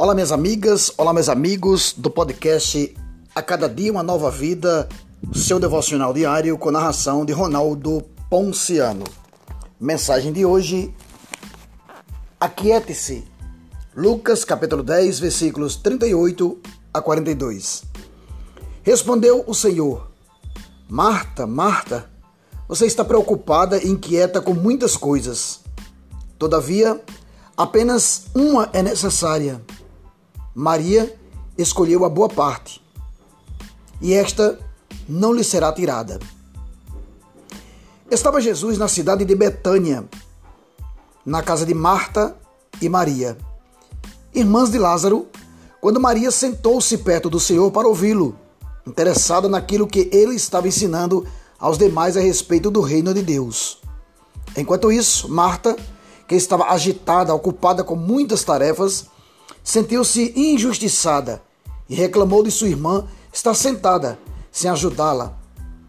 Olá, minhas amigas, olá, meus amigos do podcast A Cada Dia Uma Nova Vida, seu devocional diário com narração de Ronaldo Ponciano. Mensagem de hoje: Aquiete-se. Lucas capítulo 10, versículos 38 a 42. Respondeu o Senhor: Marta, Marta, você está preocupada e inquieta com muitas coisas. Todavia, apenas uma é necessária. Maria escolheu a boa parte, e esta não lhe será tirada. Estava Jesus na cidade de Betânia, na casa de Marta e Maria, irmãs de Lázaro, quando Maria sentou-se perto do Senhor para ouvi-lo, interessada naquilo que ele estava ensinando aos demais a respeito do reino de Deus. Enquanto isso, Marta, que estava agitada, ocupada com muitas tarefas, sentiu-se injustiçada e reclamou de sua irmã estar sentada sem ajudá-la,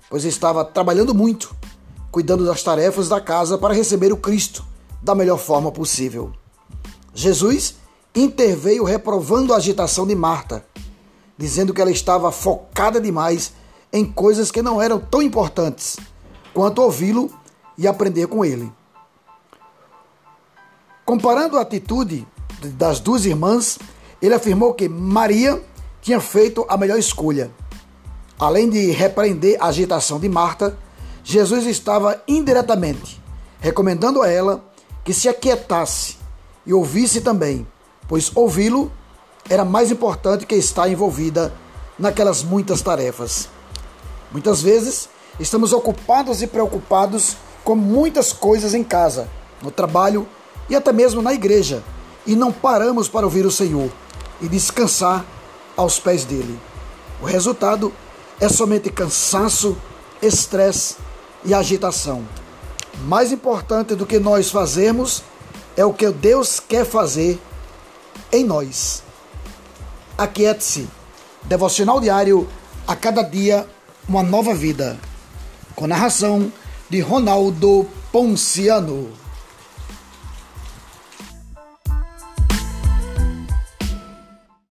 pois estava trabalhando muito, cuidando das tarefas da casa para receber o Cristo da melhor forma possível. Jesus interveio reprovando a agitação de Marta, dizendo que ela estava focada demais em coisas que não eram tão importantes quanto ouvi-lo e aprender com ele. Comparando a atitude das duas irmãs, ele afirmou que Maria tinha feito a melhor escolha. Além de repreender a agitação de Marta, Jesus estava indiretamente recomendando a ela que se aquietasse e ouvisse também, pois ouvi-lo era mais importante que estar envolvida naquelas muitas tarefas. Muitas vezes estamos ocupados e preocupados com muitas coisas em casa, no trabalho e até mesmo na igreja e não paramos para ouvir o Senhor e descansar aos pés dele. O resultado é somente cansaço, estresse e agitação. Mais importante do que nós fazermos é o que Deus quer fazer em nós. Aquiete-se. Devocional diário a cada dia uma nova vida. Com narração de Ronaldo Ponciano.